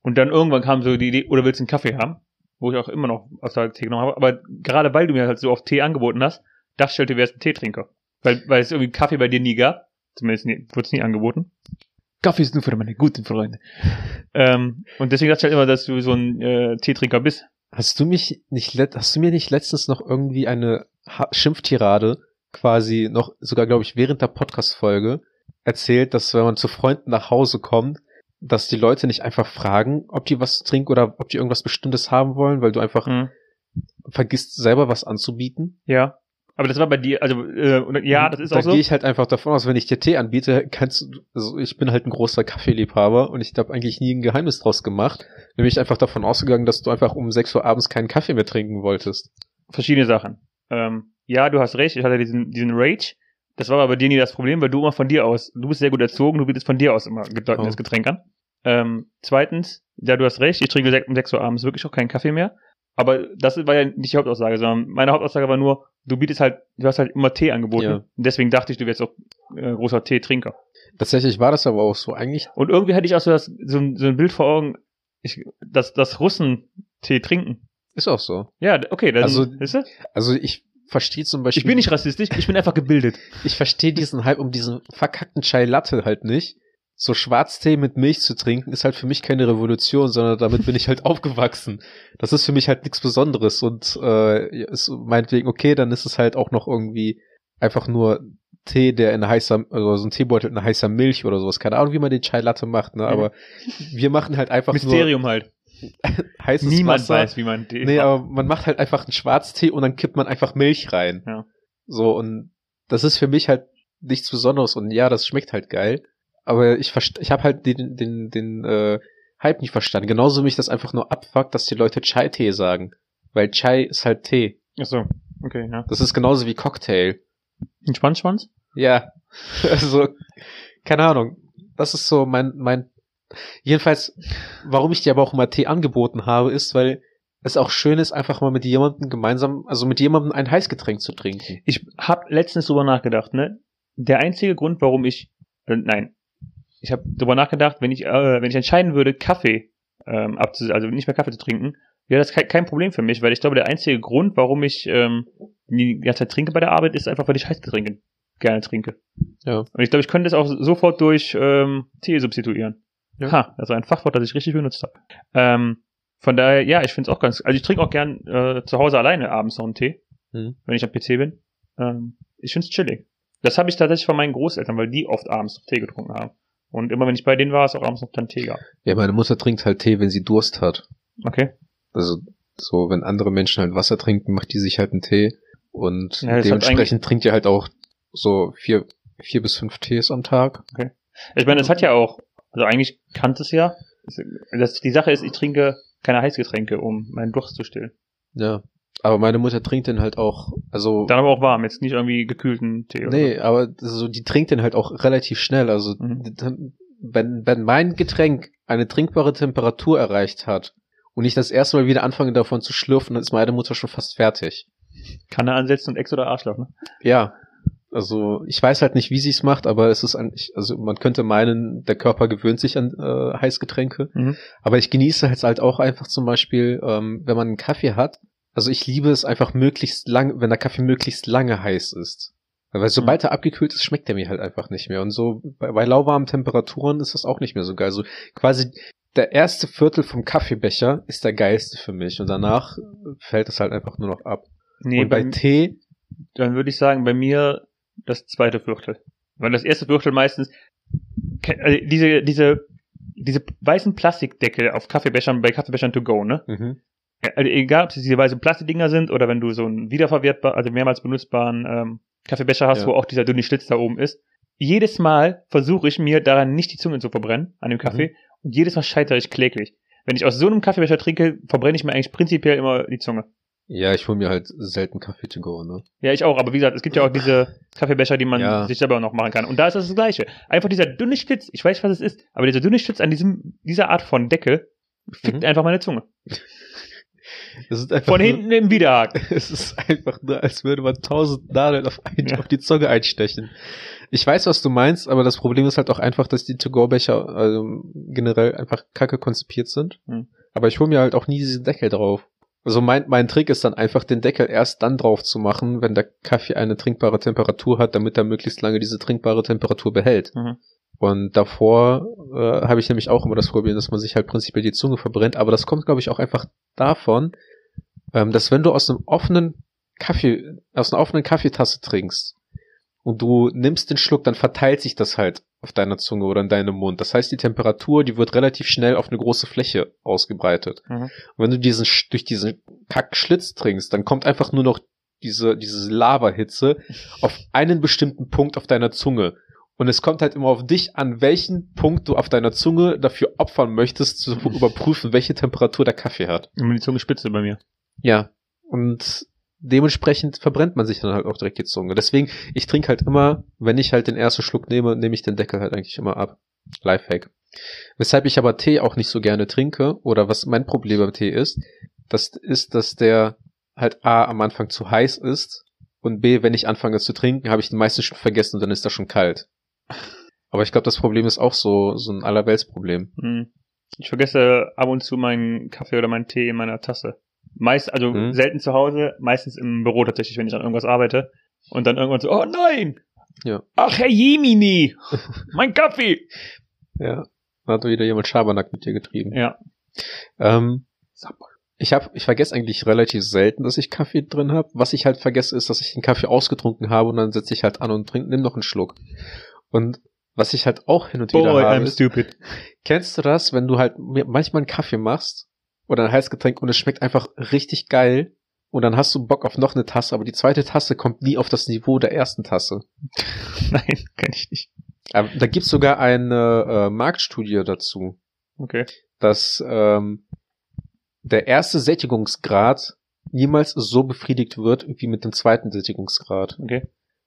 Und dann irgendwann kam so die Idee, oder willst du einen Kaffee haben? Wo ich auch immer noch aus der Tee genommen habe. Aber gerade weil du mir halt so oft Tee angeboten hast, dachte ich du wärst ein Teetrinker. Weil, weil es irgendwie Kaffee bei dir nie gab. Zumindest wurde es nie angeboten. Kaffee ist nur für meine guten Freunde. ähm, und deswegen dachte ich halt immer, dass du so ein äh, Teetrinker bist. Hast du mich nicht, hast du mir nicht letztens noch irgendwie eine ha Schimpftirade quasi noch, sogar glaube ich während der Podcast-Folge erzählt, dass wenn man zu Freunden nach Hause kommt, dass die Leute nicht einfach fragen, ob die was trinken oder ob die irgendwas Bestimmtes haben wollen, weil du einfach Mhm. vergisst, selber was anzubieten. Ja. Aber das war bei dir, also, äh, ja, das ist da auch so. gehe ich halt einfach davon aus, wenn ich dir Tee anbiete, kannst du, also ich bin halt ein großer Kaffeeliebhaber und ich habe eigentlich nie ein Geheimnis draus gemacht. Nämlich einfach davon ausgegangen, dass du einfach um 6 Uhr abends keinen Kaffee mehr trinken wolltest. verschiedene Sachen. Ähm, ja, du hast recht, ich hatte diesen, diesen Rage. Das war aber bei dir nie das Problem, weil du immer von dir aus, du bist sehr gut erzogen, du bietest von dir aus immer gedeutendes Oh. Getränk an. Ähm, zweitens, ja, du hast recht, ich trinke um 6 Uhr abends wirklich auch keinen Kaffee mehr. Aber das war ja nicht die Hauptaussage, sondern meine Hauptaussage war nur, du bietest halt, du hast halt immer Tee angeboten. Ja. Und deswegen dachte ich, du wärst auch äh, großer Teetrinker. Tatsächlich war das aber auch so. Eigentlich, Und irgendwie hatte ich auch so, das, so, ein, so ein Bild vor Augen, ich, dass, dass Russen Tee trinken. ist auch so. Ja, okay, dann, Also, weißt du? Also ich verstehe zum Beispiel. Ich bin nicht rassistisch, ich bin einfach gebildet. Ich verstehe diesen Hype um diesen verkackten Chai Latte halt nicht. So Schwarztee mit Milch zu trinken ist halt für mich keine Revolution, sondern damit bin ich halt *laughs* aufgewachsen. Das ist für mich halt nichts Besonderes und äh, ist meinetwegen okay, dann ist es halt auch noch irgendwie einfach nur Tee, der in heißer, also so ein Teebeutel in heißer Milch oder sowas. Keine Ahnung, wie man den Chai Latte macht, ne? Aber wir machen halt einfach Mysterium halt. nur *laughs* heißes Niemand Wasser. weiß, wie man Tee Nee, macht. aber man macht halt einfach einen Schwarztee und dann kippt man einfach Milch rein. Ja. So, und das ist für mich halt nichts Besonderes und ja, das schmeckt halt geil. Aber ich ich habe halt den, den, den äh, Hype nicht verstanden. Genauso mich das einfach nur abfuckt, dass die Leute Chai-Tee sagen. Weil Chai ist halt Tee. Achso, okay, ja. Das ist genauso wie Cocktail. Ein Spannschwanz? Ja. *laughs* Also, keine Ahnung. Das ist so mein, mein, jedenfalls, warum ich dir aber auch immer Tee angeboten habe, ist, weil es auch schön ist, einfach mal mit jemandem gemeinsam, also mit jemandem ein Heißgetränk zu trinken. Ich habe letztens drüber nachgedacht, ne? Der einzige Grund, warum ich, äh, nein, ich habe drüber nachgedacht, wenn ich, äh, wenn ich entscheiden würde, Kaffee ähm, abzu, also nicht mehr Kaffee zu trinken, wäre das kein, kein Problem für mich, weil ich glaube, der einzige Grund, warum ich ähm, die ganze Zeit trinke bei der Arbeit, ist einfach, weil ich Heißgetränke gerne trinke. Ja. Und ich glaube, ich könnte das auch sofort durch ähm, Tee substituieren. Ja. Ha, also ein Fachwort, das ich richtig benutzt habe. Ähm, von daher, ja, ich finde es auch ganz, also ich trinke auch gern äh, zu Hause alleine abends noch einen Tee, Mhm. wenn ich am PC bin. Ähm, ich finde es chillig. Das habe ich tatsächlich von meinen Großeltern, weil die oft abends noch Tee getrunken haben. Und immer wenn ich bei denen war, ist auch abends noch dann Tee gab. Ja, meine Mutter trinkt halt Tee, wenn sie Durst hat. Okay. Also, so, wenn andere Menschen halt Wasser trinken, macht die sich halt einen Tee. Und Ja, dementsprechend trinkt ihr halt auch so vier, vier bis fünf Tees am Tag. Ich meine, das hat ja auch, also eigentlich kannte es ja. Das, die Sache ist, ich trinke keine Heißgetränke, um meinen Durst zu stillen. Ja. Aber meine Mutter trinkt den halt auch, also. Dann aber auch warm, jetzt nicht irgendwie gekühlten Tee. oder Nee, aber so, die trinkt den halt auch relativ schnell. Also Mhm. wenn, wenn mein Getränk eine trinkbare Temperatur erreicht hat und ich das erste Mal wieder anfange davon zu schlürfen, dann ist meine Mutter schon fast fertig. so. Kanne ansetzen und Ex oder Arschloch, ne? Ja. Also ich weiß halt nicht, wie sie es macht, aber es ist eigentlich, also man könnte meinen, der Körper gewöhnt sich an äh, Heißgetränke. Mhm. Aber ich genieße es halt auch einfach zum Beispiel, ähm, wenn man einen Kaffee hat. Also ich liebe es einfach möglichst lang, wenn der Kaffee möglichst lange heiß ist. Weil sobald er abgekühlt ist, schmeckt er mir halt einfach nicht mehr. Und so bei, bei lauwarmen Temperaturen ist das auch nicht mehr so geil. Also quasi der erste Viertel vom Kaffeebecher ist der geilste für mich. Und danach fällt es halt einfach nur noch ab. Nee, und bei bei, Tee, dann würde ich sagen, bei mir das zweite Viertel. Weil das erste Viertel meistens, also diese, diese, diese weißen Plastikdeckel auf Kaffeebechern, bei Kaffeebechern to go, ne? mhm. Also egal, ob es diese weißen Plastikdinger sind oder wenn du so einen wiederverwertbar, also mehrmals benutzbaren ähm, Kaffeebecher hast, Ja. wo auch dieser dünne Schlitz da oben ist. Jedes Mal versuche ich mir daran nicht die Zunge zu verbrennen, an dem Kaffee. Und jedes Mal scheitere ich kläglich. Wenn ich aus so einem Kaffeebecher trinke, verbrenne ich mir eigentlich prinzipiell immer die Zunge. ja, ich hole mir halt selten Kaffee to go, ne? Ja, ich auch, aber wie gesagt, es gibt ja auch diese *laughs* Kaffeebecher, die man Ja. sich selber noch machen kann. Und da ist das das Gleiche. Einfach dieser dünne Schlitz, ich weiß, was es ist, aber dieser dünne Schlitz an diesem, dieser Art von Deckel fickt Mhm. einfach meine Zunge. *laughs* Es ist einfach Von hinten im Widerhaken. *laughs* Es ist einfach nur, als würde man tausend Nadeln auf, ein, Ja. auf die Zunge einstechen. Ich weiß, was du meinst, aber das Problem ist halt auch einfach, dass die To-Go-Becher also, generell einfach kacke konzipiert sind. Hm. Aber ich hole mir halt auch nie diesen Deckel drauf. Also mein, mein Trick ist dann einfach, den Deckel erst dann drauf zu machen, wenn der Kaffee eine trinkbare Temperatur hat, damit er möglichst lange diese trinkbare Temperatur behält. Mhm. Und davor äh, habe ich nämlich auch immer das Problem, dass man sich halt prinzipiell die Zunge verbrennt. Aber das kommt, glaube ich, auch einfach davon, ähm, dass wenn du aus einem offenen Kaffee, aus einer offenen Kaffeetasse trinkst und du nimmst den Schluck, dann verteilt sich das halt auf deiner Zunge oder in deinem Mund. Das heißt, die Temperatur, die wird relativ schnell auf eine große Fläche ausgebreitet. Mhm. Und wenn du diesen durch diesen Kackschlitz trinkst, dann kommt einfach nur noch diese diese Lavahitze *laughs* auf einen bestimmten Punkt auf deiner Zunge. Und es kommt halt immer auf dich an, welchen Punkt du auf deiner Zunge dafür opfern möchtest, zu *laughs* überprüfen, welche Temperatur der Kaffee hat. Immer die Zunge spitze bei mir. Ja. Und dementsprechend verbrennt man sich dann halt auch direkt die Zunge. Deswegen, ich trinke halt immer, wenn ich halt den ersten Schluck nehme, nehme ich den Deckel halt eigentlich immer ab. Lifehack. Weshalb ich aber Tee auch nicht so gerne trinke, oder was mein Problem beim Tee ist, das ist, dass der halt A am Anfang zu heiß ist und B, wenn ich anfange zu trinken, habe ich den meisten schon vergessen und dann ist er schon kalt. Aber ich glaube, das Problem ist auch so, so ein Allerweltsproblem. Mhm. Ich vergesse ab und zu meinen Kaffee oder meinen Tee in meiner Tasse. Meist, also Mhm. selten zu Hause, meistens im Büro tatsächlich, wenn ich an irgendwas arbeite. Und dann irgendwann so, oh nein! Ja. Ach, Herr Jemini! *laughs* mein Kaffee! Ja. Da hat wieder jemand Schabernack mit dir getrieben. Ja. Ähm, ich habe, ich vergesse eigentlich relativ selten, dass ich Kaffee drin habe. Was ich halt vergesse, ist, dass ich den Kaffee ausgetrunken habe und dann setze ich halt an und trink, nimm noch einen Schluck. Und was ich halt auch hin und wieder Boy, habe, I'm stupid. *laughs* kennst du das, wenn du halt manchmal einen Kaffee machst oder ein Heißgetränk und es schmeckt einfach richtig geil und dann hast du Bock auf noch eine Tasse, aber die zweite Tasse kommt nie auf das Niveau der ersten Tasse. *laughs* Nein, kenn ich nicht. Aber da gibt's sogar eine äh, Marktstudie dazu. Okay. dass ähm, der erste Sättigungsgrad niemals so befriedigt wird wie mit dem zweiten Sättigungsgrad. Okay.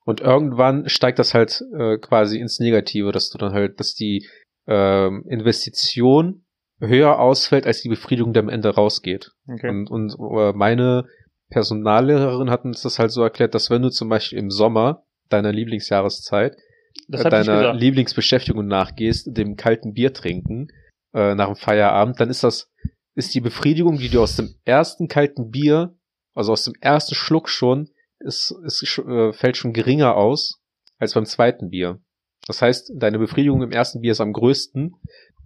Und irgendwann steigt das halt äh, quasi ins Negative, dass du dann halt, dass die ähm, Investition höher ausfällt, als die Befriedigung, die am Ende rausgeht. Okay. Und, und äh, meine Personallehrerin hat uns das halt so erklärt, dass wenn du zum Beispiel im Sommer deiner Lieblingsjahreszeit äh, deiner. Lieblingsbeschäftigung nachgehst, dem kalten Bier trinken äh, nach dem Feierabend, dann ist das ist die Befriedigung, die du aus dem ersten kalten Bier, also aus dem ersten Schluck schon, ist, ist äh, fällt schon geringer aus als beim zweiten Bier. Das heißt, deine Befriedigung im ersten Bier ist am größten.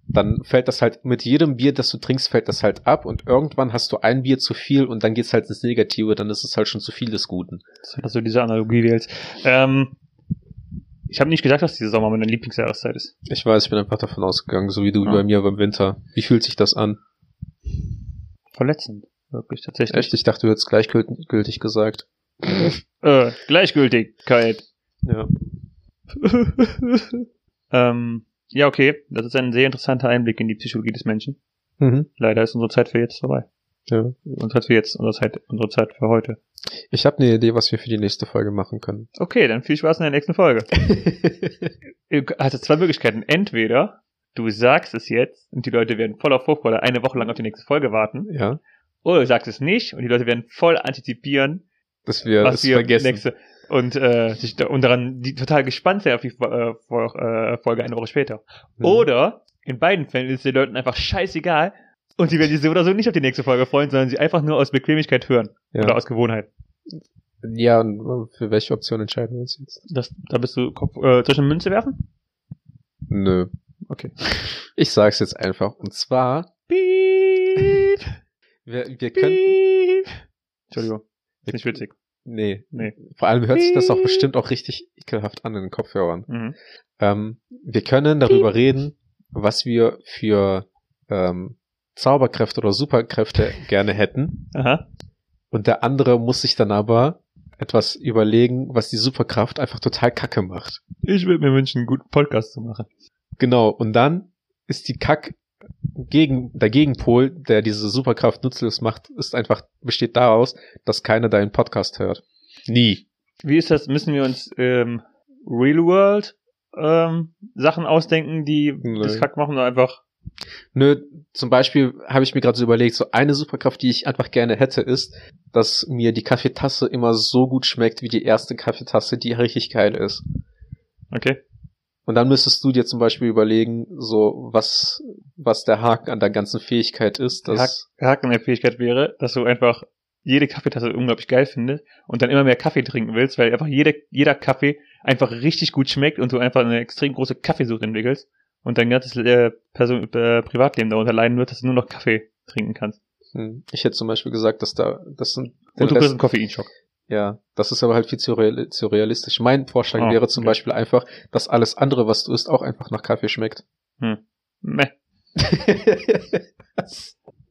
Dann fällt das halt mit jedem Bier, das du trinkst, fällt das halt ab und irgendwann hast du ein Bier zu viel und dann geht's halt ins Negative, dann ist es halt schon zu viel des Guten. dass du diese Analogie wählst. Ähm, ich habe nicht gesagt, dass dieser Sommer meine Lieblingsjahreszeit ist. Ich weiß, ich bin einfach davon ausgegangen, so wie du Ja. bei mir beim Winter. Wie fühlt sich das an? Verletzend. Wirklich, tatsächlich. Echt? Ich dachte, du hättest gleichgültig gesagt. *laughs* Äh, Gleichgültigkeit. Ja. *laughs* ähm, ja, okay. Das ist ein sehr interessanter Einblick in die Psychologie des Menschen. Mhm. Leider ist unsere Zeit für jetzt vorbei. ja. Unsere Zeit für jetzt, unsere Zeit, unsere Zeit für heute. Ich habe eine Idee, was wir für die nächste Folge machen können. Okay, dann viel Spaß in der nächsten Folge. *laughs* Du hast zwei Möglichkeiten. Entweder du sagst es jetzt und die Leute werden voller Vorfreude eine Woche lang auf die nächste Folge warten. ja, Oder du sagst es nicht und die Leute werden voll antizipieren, dass wir was es wir vergessen. nächste und äh, sich da, und daran die total gespannt sein auf die äh, äh, Folge eine Woche später. Mhm. Oder in beiden Fällen ist es den Leuten einfach scheißegal und die werden sich so oder so nicht auf die nächste Folge freuen, sondern sie einfach nur aus Bequemlichkeit hören ja. oder aus Gewohnheit. ja, und für welche Option entscheiden wir uns jetzt? Das, da bist du Kopf, äh, eine Münze werfen? Nö. Okay. Ich sag's jetzt einfach. Und zwar, Piep, wir, wir können. piep. Entschuldigung, ist nicht witzig. Nee. Nee. Vor allem hört sich das auch bestimmt auch richtig ekelhaft an in den Kopfhörern. Mhm. Ähm, wir können darüber reden, was wir für ähm, Zauberkräfte oder Superkräfte *laughs* gerne hätten. Aha. Und der andere muss sich dann aber etwas überlegen, was die Superkraft einfach total kacke macht. Ich würde mir wünschen, einen guten Podcast zu machen. Genau, und dann ist die Kack gegen, der Gegenpol, der diese Superkraft nutzlos macht, ist einfach, besteht daraus, dass keiner deinen Podcast hört. Nie. Wie ist das? Müssen wir uns ähm, Real World ähm, Sachen ausdenken, die Nö. das Kack machen oder einfach Nö, zum Beispiel habe ich mir gerade so überlegt, so eine Superkraft, die ich einfach gerne hätte, ist, dass mir die Kaffeetasse immer so gut schmeckt wie die erste Kaffeetasse, die richtig geil ist. okay? Und dann müsstest du dir zum Beispiel überlegen, so was, was der Haken an der ganzen Fähigkeit ist. Der Dass, Haken an der Fähigkeit wäre, dass du einfach jede Kaffeetasse unglaublich geil findest und dann immer mehr Kaffee trinken willst, weil einfach jeder, jeder Kaffee einfach richtig gut schmeckt und du einfach eine extrem große Kaffeesucht entwickelst und dein ganzes äh, Person äh, Privatleben darunter leiden wird, dass du nur noch Kaffee trinken kannst. Hm, ich hätte zum Beispiel gesagt, dass da, das sind, Und du kriegst einen Koffeinschock. Ja, das ist aber halt viel zu, real, zu realistisch. Mein Vorschlag Ah, wäre zum okay. Beispiel einfach, dass alles andere, was du isst, auch einfach nach Kaffee schmeckt. Meh. *laughs*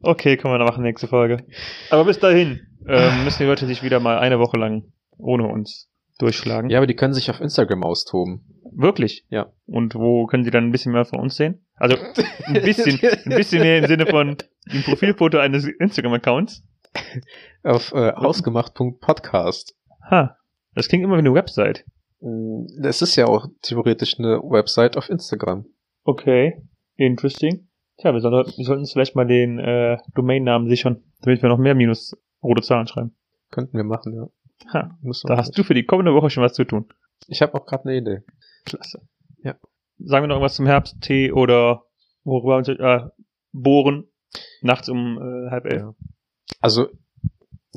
Okay, können wir dann machen, nächste Folge. Aber bis dahin ähm, müssen die Leute sich wieder mal eine Woche lang ohne uns durchschlagen. ja, aber die können sich auf Instagram austoben. Wirklich? Ja. Und wo können sie dann ein bisschen mehr von uns sehen? Also ein bisschen, *laughs* ein bisschen mehr im Sinne von dem Profilfoto eines Instagram-Accounts. Auf äh, ausgemacht.podcast. Ha, das klingt immer wie eine Website. Mm, Das ist ja auch theoretisch eine Website auf Instagram. Okay, interesting. Tja, wir, sollten, wir sollten uns vielleicht mal den äh, Domainnamen sichern, damit wir noch mehr minus rote Zahlen schreiben. Könnten wir machen, ja. Ha, wir da hast du für die kommende Woche schon was zu tun. Ich habe auch gerade eine Idee. Klasse. Ja. Sagen wir noch irgendwas zum Herbst, Tee oder worüber uns äh, bohren nachts um äh, halb elf. Ja. Also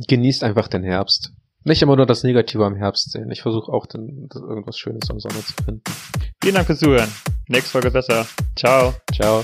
genießt einfach den Herbst. Nicht immer nur das Negative am Herbst sehen. Ich versuche auch dann irgendwas Schönes am Sommer zu finden. Vielen Dank fürs Zuhören. Nächste Folge besser. Ciao. Ciao.